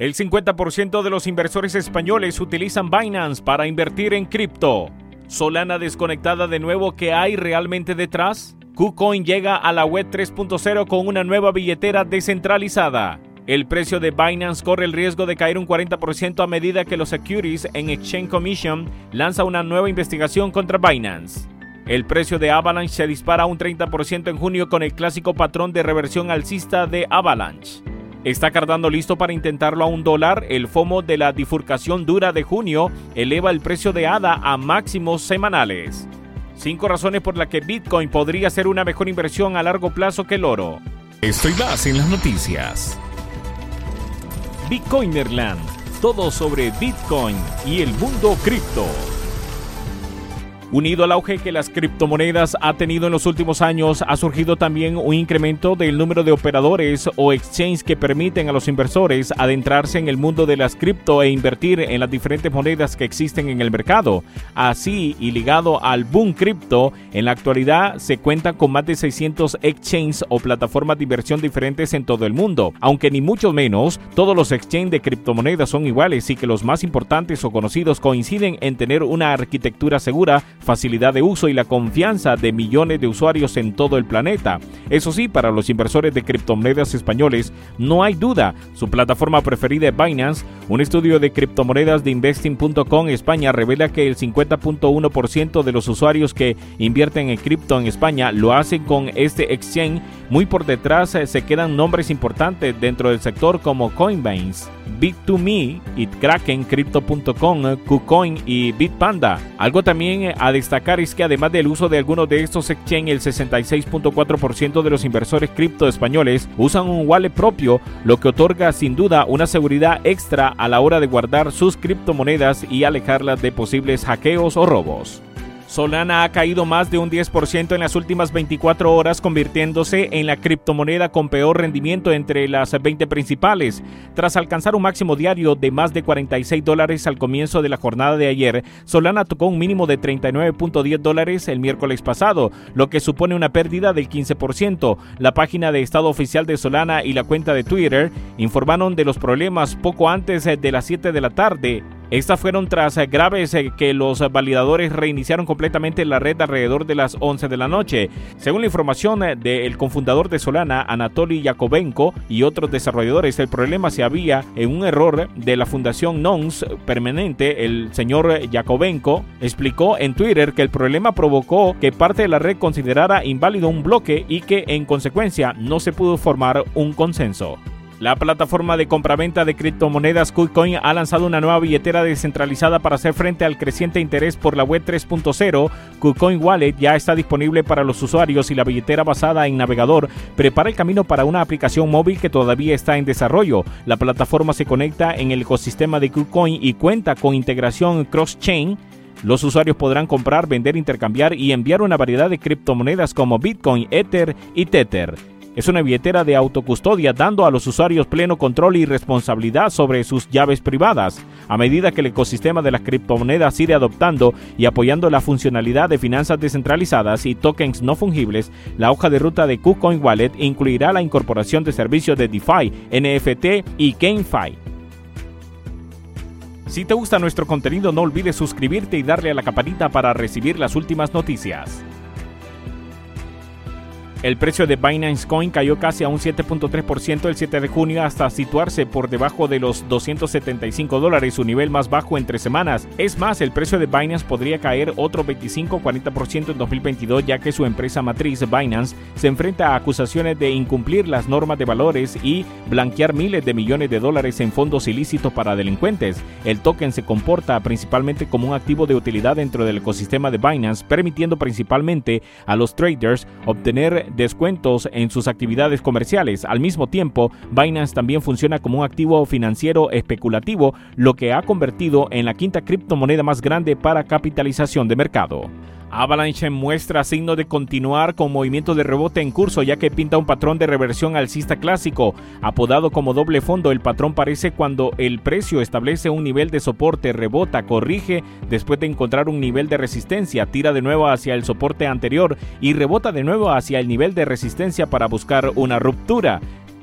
El 50% de los inversores españoles utilizan Binance para invertir en cripto. Solana desconectada de nuevo, ¿qué hay realmente detrás? KuCoin llega a la web 3.0 con una nueva billetera descentralizada. El precio de Binance corre el riesgo de caer un 40% a medida que los Securities en Exchange Commission lanza una nueva investigación contra Binance. El precio de Avalanche se dispara un 30% en junio con el clásico patrón de reversión alcista de Avalanche. Está cardando listo para intentarlo a un dólar. El FOMO de la bifurcación dura de junio eleva el precio de ADA a máximos semanales. Cinco razones por las que Bitcoin podría ser una mejor inversión a largo plazo que el oro. Estoy más en las noticias. Bitcoinerland. Todo sobre Bitcoin y el mundo cripto. Unido al auge que las criptomonedas ha tenido en los últimos años, ha surgido también un incremento del número de operadores o exchanges que permiten a los inversores adentrarse en el mundo de las cripto e invertir en las diferentes monedas que existen en el mercado. Así, y ligado al boom cripto, en la actualidad se cuenta con más de 600 exchanges o plataformas de inversión diferentes en todo el mundo, aunque ni mucho menos todos los exchanges de criptomonedas son iguales y que los más importantes o conocidos coinciden en tener una arquitectura segura facilidad de uso y la confianza de millones de usuarios en todo el planeta. Eso sí, para los inversores de criptomonedas españoles, no hay duda, su plataforma preferida es Binance. Un estudio de criptomonedas de investing.com España revela que el 50.1% de los usuarios que invierten en cripto en España lo hacen con este exchange. Muy por detrás eh, se quedan nombres importantes dentro del sector como Coinbase. Bit2Me, Kraken, Crypto.com, KuCoin y Bitpanda. Algo también a destacar es que además del uso de algunos de estos exchanges, el 66.4% de los inversores cripto españoles usan un wallet propio, lo que otorga sin duda una seguridad extra a la hora de guardar sus criptomonedas y alejarlas de posibles hackeos o robos. Solana ha caído más de un 10% en las últimas 24 horas, convirtiéndose en la criptomoneda con peor rendimiento entre las 20 principales. Tras alcanzar un máximo diario de más de 46 dólares al comienzo de la jornada de ayer, Solana tocó un mínimo de 39.10 dólares el miércoles pasado, lo que supone una pérdida del 15%. La página de estado oficial de Solana y la cuenta de Twitter informaron de los problemas poco antes de las 7 de la tarde estas fueron tras graves eh, que los validadores reiniciaron completamente la red alrededor de las 11 de la noche. Según la información eh, del cofundador de Solana, Anatoly Yakovenko, y otros desarrolladores, el problema se había en un error de la fundación Nons permanente. El señor Yakovenko explicó en Twitter que el problema provocó que parte de la red considerara inválido un bloque y que en consecuencia no se pudo formar un consenso. La plataforma de compraventa de criptomonedas KuCoin ha lanzado una nueva billetera descentralizada para hacer frente al creciente interés por la web 3.0. KuCoin Wallet ya está disponible para los usuarios y la billetera basada en navegador prepara el camino para una aplicación móvil que todavía está en desarrollo. La plataforma se conecta en el ecosistema de KuCoin y cuenta con integración cross-chain los usuarios podrán comprar, vender, intercambiar y enviar una variedad de criptomonedas como Bitcoin, Ether y Tether. Es una billetera de autocustodia dando a los usuarios pleno control y responsabilidad sobre sus llaves privadas. A medida que el ecosistema de las criptomonedas sigue adoptando y apoyando la funcionalidad de finanzas descentralizadas y tokens no fungibles, la hoja de ruta de KuCoin Wallet incluirá la incorporación de servicios de DeFi, NFT y GameFi. Si te gusta nuestro contenido no olvides suscribirte y darle a la campanita para recibir las últimas noticias. El precio de Binance Coin cayó casi a un 7.3% el 7 de junio hasta situarse por debajo de los 275 dólares, su nivel más bajo entre semanas. Es más, el precio de Binance podría caer otro 25-40% en 2022 ya que su empresa matriz Binance se enfrenta a acusaciones de incumplir las normas de valores y blanquear miles de millones de dólares en fondos ilícitos para delincuentes. El token se comporta principalmente como un activo de utilidad dentro del ecosistema de Binance, permitiendo principalmente a los traders obtener descuentos en sus actividades comerciales. Al mismo tiempo, Binance también funciona como un activo financiero especulativo, lo que ha convertido en la quinta criptomoneda más grande para capitalización de mercado. Avalanche muestra signo de continuar con movimiento de rebote en curso ya que pinta un patrón de reversión alcista clásico. Apodado como doble fondo, el patrón parece cuando el precio establece un nivel de soporte, rebota, corrige después de encontrar un nivel de resistencia, tira de nuevo hacia el soporte anterior y rebota de nuevo hacia el nivel de resistencia para buscar una ruptura.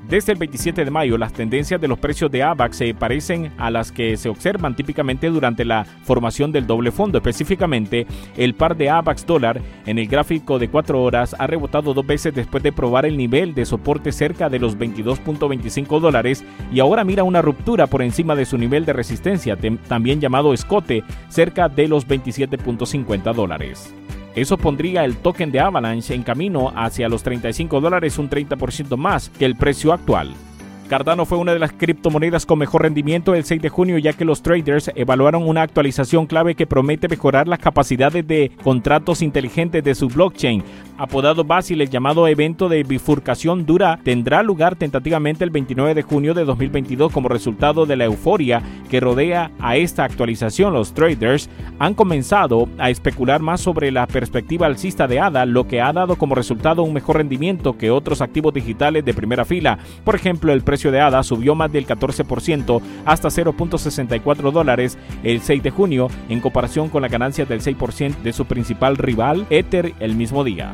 Desde el 27 de mayo, las tendencias de los precios de AVAX se parecen a las que se observan típicamente durante la formación del doble fondo. Específicamente, el par de AVAX dólar en el gráfico de 4 horas ha rebotado dos veces después de probar el nivel de soporte cerca de los 22.25 dólares y ahora mira una ruptura por encima de su nivel de resistencia, también llamado escote, cerca de los 27.50 dólares. Eso pondría el token de Avalanche en camino hacia los 35 dólares, un 30% más que el precio actual. Cardano fue una de las criptomonedas con mejor rendimiento el 6 de junio ya que los traders evaluaron una actualización clave que promete mejorar las capacidades de contratos inteligentes de su blockchain. Apodado Basil, el llamado evento de bifurcación dura tendrá lugar tentativamente el 29 de junio de 2022 como resultado de la euforia que rodea a esta actualización. Los traders han comenzado a especular más sobre la perspectiva alcista de ADA, lo que ha dado como resultado un mejor rendimiento que otros activos digitales de primera fila. Por ejemplo, el precio de ADA subió más del 14% hasta 0.64 dólares el 6 de junio en comparación con la ganancia del 6% de su principal rival Ether el mismo día.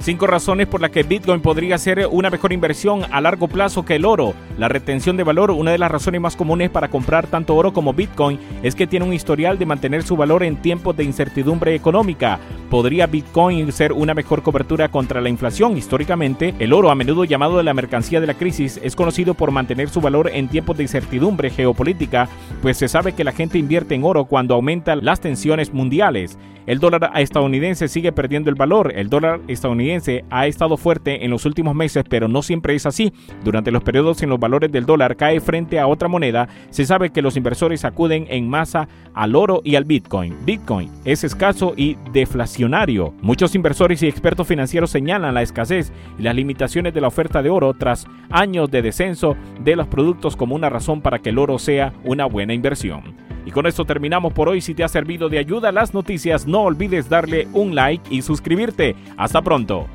Cinco razones por las que Bitcoin podría ser una mejor inversión a largo plazo que el oro. La retención de valor, una de las razones más comunes para comprar tanto oro como Bitcoin, es que tiene un historial de mantener su valor en tiempos de incertidumbre económica. ¿Podría Bitcoin ser una mejor cobertura contra la inflación? Históricamente, el oro, a menudo llamado la mercancía de la crisis, es conocido por mantener su valor en tiempos de incertidumbre geopolítica, pues se sabe que la gente invierte en oro cuando aumentan las tensiones mundiales. El dólar estadounidense sigue perdiendo el valor. El dólar ha estado fuerte en los últimos meses, pero no siempre es así. Durante los periodos en los valores del dólar cae frente a otra moneda, se sabe que los inversores acuden en masa al oro y al Bitcoin. Bitcoin es escaso y deflacionario. Muchos inversores y expertos financieros señalan la escasez y las limitaciones de la oferta de oro tras años de descenso de los productos como una razón para que el oro sea una buena inversión. Y con esto terminamos por hoy. Si te ha servido de ayuda las noticias, no olvides darle un like y suscribirte. Hasta pronto.